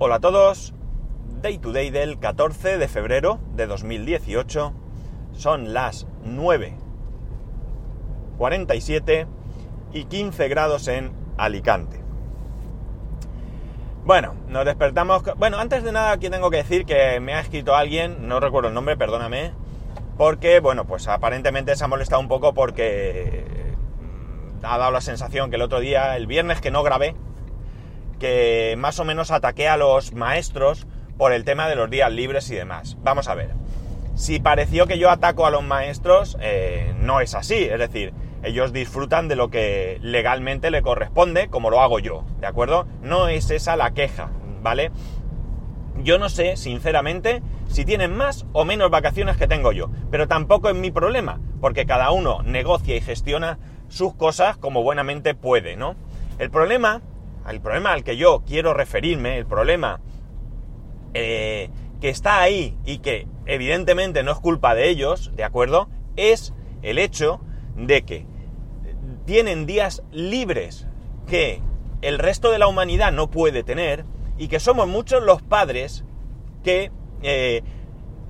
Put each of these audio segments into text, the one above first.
Hola a todos, Day to Day del 14 de febrero de 2018, son las 9.47 y 15 grados en Alicante. Bueno, nos despertamos... Bueno, antes de nada aquí tengo que decir que me ha escrito alguien, no recuerdo el nombre, perdóname, porque, bueno, pues aparentemente se ha molestado un poco porque ha dado la sensación que el otro día, el viernes que no grabé, que más o menos ataqué a los maestros por el tema de los días libres y demás. Vamos a ver. Si pareció que yo ataco a los maestros, eh, no es así. Es decir, ellos disfrutan de lo que legalmente le corresponde, como lo hago yo, ¿de acuerdo? No es esa la queja, ¿vale? Yo no sé, sinceramente, si tienen más o menos vacaciones que tengo yo, pero tampoco es mi problema, porque cada uno negocia y gestiona sus cosas como buenamente puede, ¿no? El problema el problema al que yo quiero referirme, el problema eh, que está ahí y que evidentemente no es culpa de ellos, ¿de acuerdo? Es el hecho de que tienen días libres que el resto de la humanidad no puede tener y que somos muchos los padres que eh,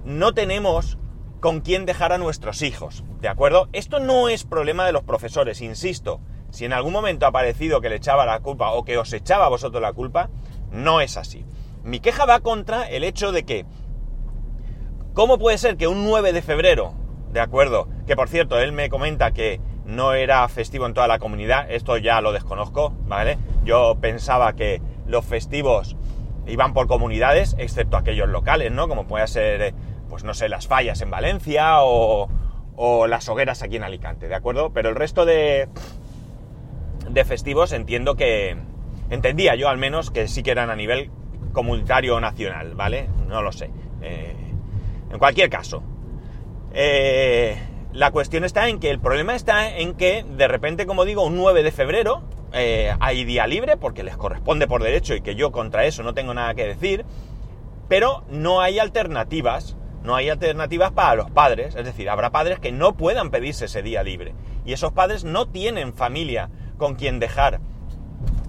no tenemos con quién dejar a nuestros hijos, ¿de acuerdo? Esto no es problema de los profesores, insisto. Si en algún momento ha parecido que le echaba la culpa o que os echaba a vosotros la culpa, no es así. Mi queja va contra el hecho de que, ¿cómo puede ser que un 9 de febrero, de acuerdo, que por cierto, él me comenta que no era festivo en toda la comunidad, esto ya lo desconozco, ¿vale? Yo pensaba que los festivos iban por comunidades, excepto aquellos locales, ¿no? Como puede ser, pues no sé, las fallas en Valencia o las hogueras aquí en Alicante, ¿de acuerdo? Pero el resto de, de festivos entiendo que... Entendía yo al menos que sí que eran a nivel comunitario o nacional, ¿vale? No lo sé. Eh, en cualquier caso. Eh, la cuestión está en que el problema está en que de repente, como digo, un 9 de febrero eh, hay día libre porque les corresponde por derecho y que yo contra eso no tengo nada que decir, pero no hay alternativas. No hay alternativas para los padres, es decir, habrá padres que no puedan pedirse ese día libre. Y esos padres no tienen familia con quien dejar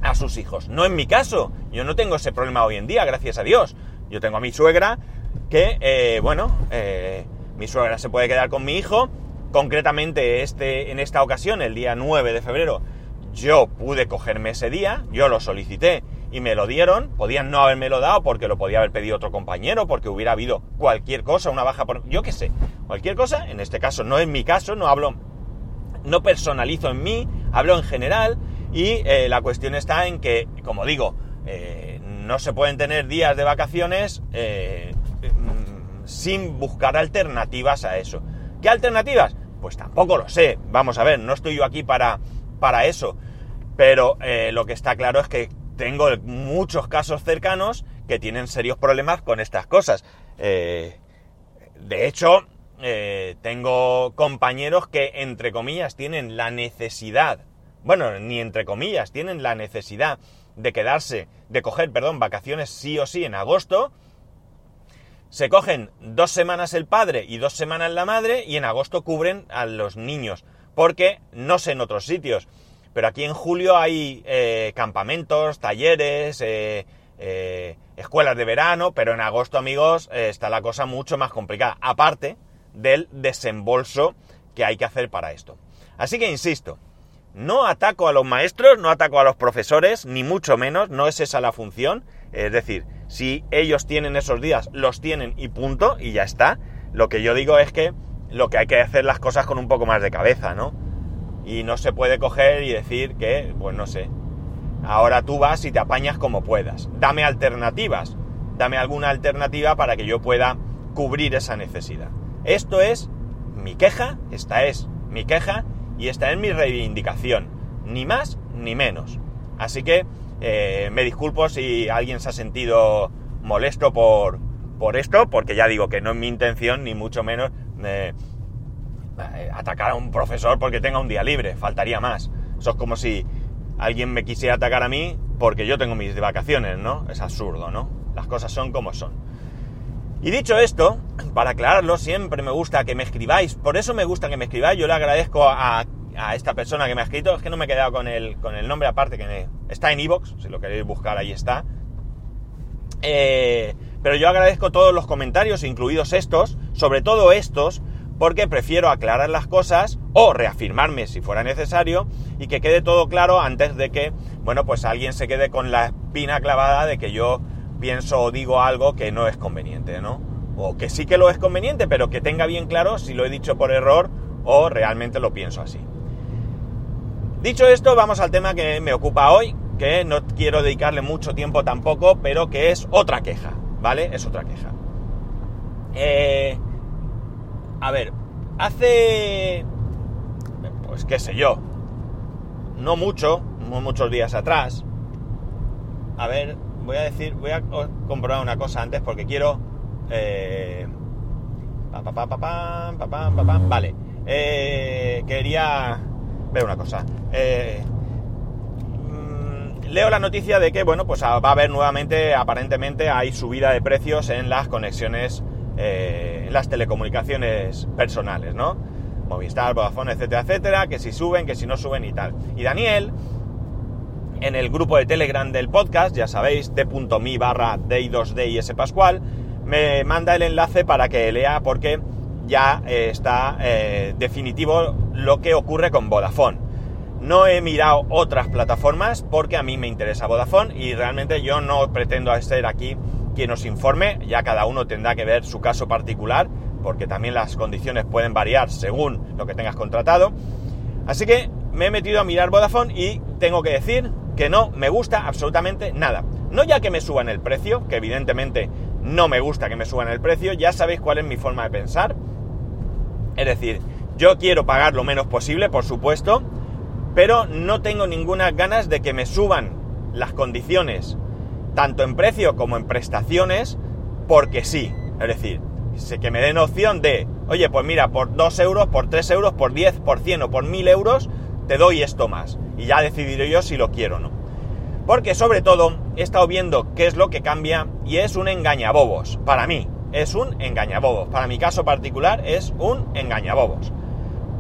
a sus hijos. No en mi caso, yo no tengo ese problema hoy en día, gracias a Dios. Yo tengo a mi suegra que, eh, bueno, eh, mi suegra se puede quedar con mi hijo. Concretamente, este, en esta ocasión, el día 9 de febrero, yo pude cogerme ese día, yo lo solicité y me lo dieron. Podían no haberme lo dado porque lo podía haber pedido otro compañero, porque hubiera habido cualquier cosa, una baja por... Yo qué sé, cualquier cosa. En este caso no es mi caso, no hablo, no personalizo en mí, hablo en general y eh, la cuestión está en que, como digo, eh, no se pueden tener días de vacaciones eh, mm, sin buscar alternativas a eso. ¿Qué alternativas? Pues tampoco lo sé. Vamos a ver, no estoy yo aquí para, para eso. Pero lo que está claro es que tengo muchos casos cercanos que tienen serios problemas con estas cosas. de hecho, tengo compañeros que, entre comillas, tienen la necesidad bueno, ni entre comillas, tienen la necesidad de quedarse, de coger, perdón, vacaciones sí o sí en agosto, se cogen dos semanas el padre y dos semanas la madre y en agosto cubren a los niños, porque no sé en otros sitios, pero aquí en julio hay eh, campamentos, talleres, eh, eh, escuelas de verano, pero en agosto, amigos, está la cosa mucho más complicada, aparte del desembolso que hay que hacer para esto. Así que insisto, no ataco a los maestros, no ataco a los profesores, ni mucho menos, no es esa la función. Es decir, si ellos tienen esos días, los tienen y punto, y ya está. Lo que yo digo es que lo que hay que hacer las cosas con un poco más de cabeza, ¿no? Y no se puede coger y decir que, pues no sé, ahora tú vas y te apañas como puedas. Dame alternativas, dame alguna alternativa para que yo pueda cubrir esa necesidad. Esto es mi queja, esta es mi queja y esta es mi reivindicación, ni más ni menos. Así que eh, me disculpo si alguien se ha sentido molesto por, por esto, porque ya digo que no es mi intención, ni mucho menos eh, atacar a un profesor porque tenga un día libre, faltaría más. Eso es como si alguien me quisiera atacar a mí porque yo tengo mis vacaciones, ¿no? Es absurdo, ¿no? Las cosas son como son. Y dicho esto, para aclararlo, siempre me gusta que me escribáis, por eso me gusta que me escribáis, yo le agradezco a, esta persona que me ha escrito, es que no me he quedado con el, con el nombre aparte, que está en iVoox, si lo queréis buscar ahí está. Eh, pero yo agradezco todos los comentarios, incluidos estos, sobre todo estos, porque prefiero aclarar las cosas o reafirmarme si fuera necesario y que quede todo claro antes de que, bueno, pues alguien se quede con la espina clavada de que yo pienso o digo algo que no es conveniente, ¿no? O que sí que lo es conveniente, pero que tenga bien claro si lo he dicho por error o realmente lo pienso así. Dicho esto, vamos al tema que me ocupa hoy, que no quiero dedicarle mucho tiempo tampoco, pero que es otra queja, ¿vale? Es otra queja. Eh, a ver, hace... Pues qué sé yo. No mucho, no muchos días atrás. A ver, voy a decir, voy a comprobar una cosa antes porque quiero... Eh, vale. Eh, quería ver una cosa. Eh, leo la noticia de que, bueno, pues va a haber nuevamente, aparentemente, hay subida de precios en las conexiones, eh, en las telecomunicaciones personales, ¿no? Movistar, Vodafone, etcétera, etcétera, que si suben, que si no suben y tal. Y Daniel, en el grupo de Telegram del podcast, ya sabéis, t.me barra day2d y s pascual, me manda el enlace para que lea porque ya eh, está eh, definitivo lo que ocurre con Vodafone. No he mirado otras plataformas porque a mí me interesa Vodafone y realmente yo no pretendo ser aquí quien os informe, ya cada uno tendrá que ver su caso particular, porque también las condiciones pueden variar según lo que tengas contratado. Así que me he metido a mirar Vodafone y tengo que decir que no me gusta absolutamente nada. No ya que me suban el precio, que evidentemente no me gusta que me suban el precio, ya sabéis cuál es mi forma de pensar. Es decir, yo quiero pagar lo menos posible, por supuesto, pero no tengo ninguna ganas de que me suban las condiciones, tanto en precio como en prestaciones, porque sí. Es decir, que me den opción de, oye, pues mira, por 2 euros, por 3 euros, por 10, por 100 o por 1000 euros, te doy esto más. Y ya decidiré yo si lo quiero o no. Porque sobre todo he estado viendo qué es lo que cambia y es un engañabobos. Para mí, es un engañabobos. Para mi caso particular es un engañabobos.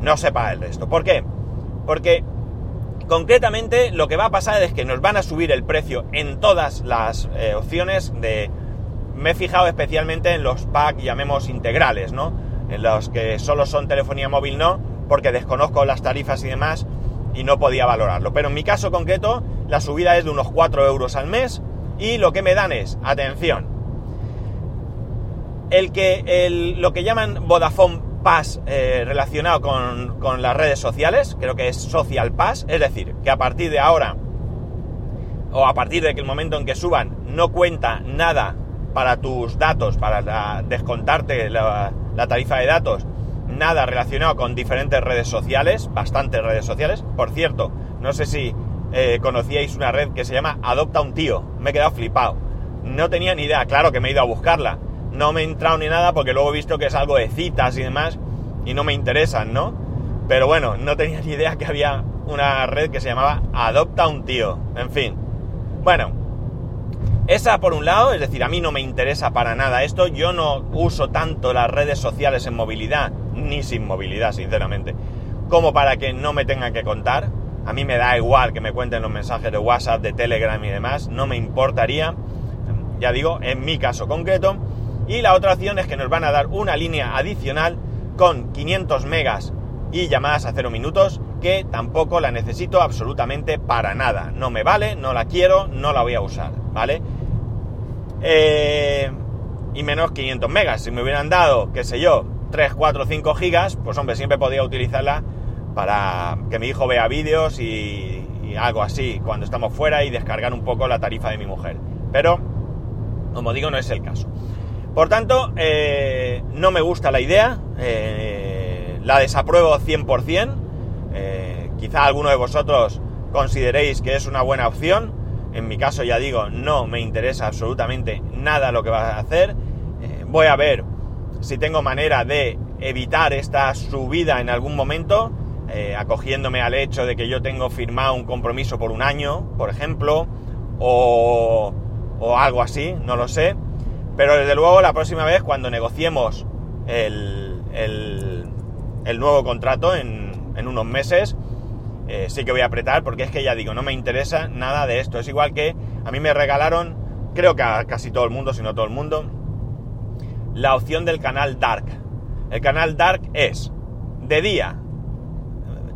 No sepa el resto. ¿Por qué? Porque Concretamente, lo que va a pasar es que nos van a subir el precio en todas las eh, opciones de... Me he fijado especialmente en los packs, llamemos integrales, ¿no? En los que solo son telefonía móvil, no, porque desconozco las tarifas y demás y no podía valorarlo. Pero en mi caso concreto, la subida es de unos 4 euros al mes y lo que me dan es, atención, el que el, lo que llaman Vodafone Pass eh, relacionado con, las redes sociales, creo que es Social Pass, es decir, que a partir de ahora, o a partir de momento en que suban, no cuenta nada para tus datos, para descontarte la, tarifa de datos, nada relacionado con diferentes redes sociales, bastantes redes sociales. Por cierto, no sé si eh, conocíais una red que se llama Adopta un tío, me he quedado flipado. No tenía ni idea, claro que me he ido a buscarla no me he entrado ni nada porque luego he visto que es algo de citas y demás y no me interesan, ¿no? Pero bueno, no tenía ni idea que había una red que se llamaba Adopta un tío. En fin. Bueno, esa por un lado, es decir, a mí no me interesa para nada esto. Yo no uso tanto las redes sociales en movilidad, ni sin movilidad, sinceramente, como para que no me tengan que contar. A mí me da igual que me cuenten los mensajes de WhatsApp, de Telegram y demás, no me importaría. Ya digo, en mi caso concreto, y la otra opción es que nos van a dar una línea adicional con 500 megas y llamadas a 0 minutos que tampoco la necesito absolutamente para nada. No me vale, no la quiero, no la voy a usar, ¿vale? Eh, y menos 500 megas. Si me hubieran dado, qué sé yo, 3, 4, 5 gigas, pues hombre, siempre podría utilizarla para que mi hijo vea vídeos y, y algo así cuando estamos fuera y descargar un poco la tarifa de mi mujer. Pero, como digo, no es el caso. Por tanto, eh, no me gusta la idea, eh, la desapruebo 100%, eh, quizá alguno de vosotros consideréis que es una buena opción, en mi caso ya digo, no me interesa absolutamente nada lo que va a hacer, voy a ver si tengo manera de evitar esta subida en algún momento, acogiéndome al hecho de que yo tengo firmado un compromiso por un año, por ejemplo, o, o algo así, no lo sé. Pero desde luego la próxima vez cuando negociemos el, nuevo contrato en, unos meses, eh, sí que voy a apretar porque es que ya digo, no me interesa nada de esto. Es igual que a mí me regalaron creo que a casi todo el mundo, si no todo el mundo, la opción del canal Dark. El canal Dark es de día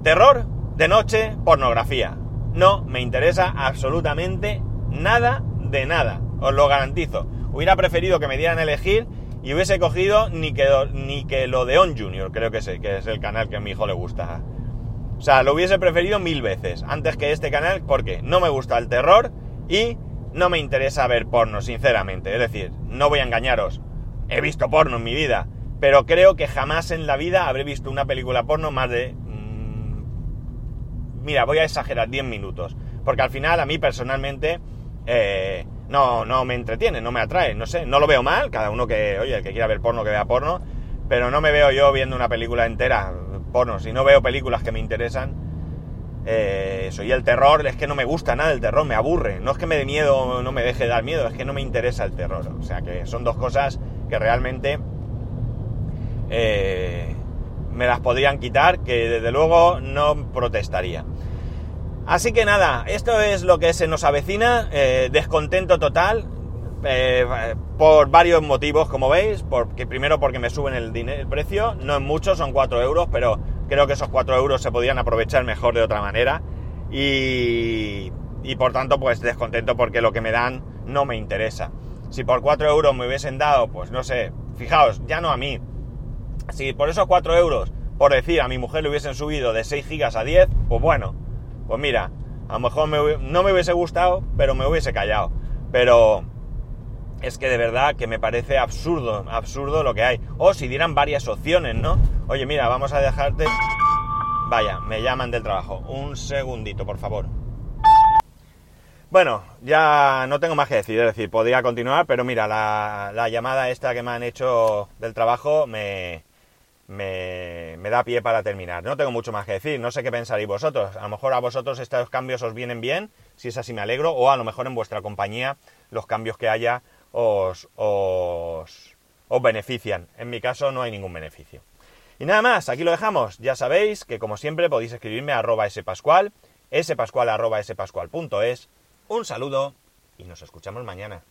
terror, de noche pornografía. No me interesa absolutamente nada de nada, os lo garantizo. Hubiera preferido que me dieran a elegir y hubiese cogido ni que, ni que lo de On Junior, creo que sé, que es el canal que a mi hijo le gusta. O sea, lo hubiese preferido mil veces antes que este canal porque no me gusta el terror y no me interesa ver porno, sinceramente. Es decir, no voy a engañaros. He visto porno en mi vida, pero creo que jamás en la vida habré visto una película porno más de... Mmm, mira, voy a exagerar, 10 minutos. Porque al final a mí personalmente eh, no, no me entretiene, no me atrae, no sé, no lo veo mal, cada uno que, oye, el que quiera ver porno, que vea porno, pero no me veo yo viendo una película entera porno, si no veo películas que me interesan, eh, eso, y el terror, es que no me gusta nada el terror, me aburre, no es que me dé miedo, no me deje dar miedo, es que no me interesa el terror, o sea que son dos cosas que realmente eh, me las podrían quitar, que desde luego no protestaría. Así que nada, esto es lo que se nos avecina, eh, descontento total, eh, por varios motivos, como veis, porque primero porque me suben el, el precio, no es mucho, son 4 euros, pero creo que esos 4 euros se podían aprovechar mejor de otra manera, y, por tanto pues descontento porque lo que me dan no me interesa. Si por 4 euros me hubiesen dado, pues no sé, fijaos, ya no a mí, si por esos 4 euros, por decir, a mi mujer le hubiesen subido de 6 gigas a 10, pues bueno, pues mira, a lo mejor no me hubiese gustado, pero me hubiese callado. Pero es que de verdad que me parece absurdo, absurdo lo que hay. O si dieran varias opciones, ¿no? Oye, mira, vamos a dejarte... Vaya, me llaman del trabajo. Un segundito, por favor. Bueno, ya no tengo más que decir, es decir, podría continuar, pero mira, la, la llamada esta que me han hecho del trabajo me, me, da pie para terminar. No tengo mucho más que decir, no sé qué pensaréis vosotros. A lo mejor a vosotros estos cambios os vienen bien, si es así me alegro, o a lo mejor en vuestra compañía los cambios que haya os, os, os benefician. En mi caso no hay ningún beneficio. Y nada más, aquí lo dejamos. Ya sabéis que como siempre podéis escribirme a arroba spascual, spascual arroba spascual.es. Un saludo y nos escuchamos mañana.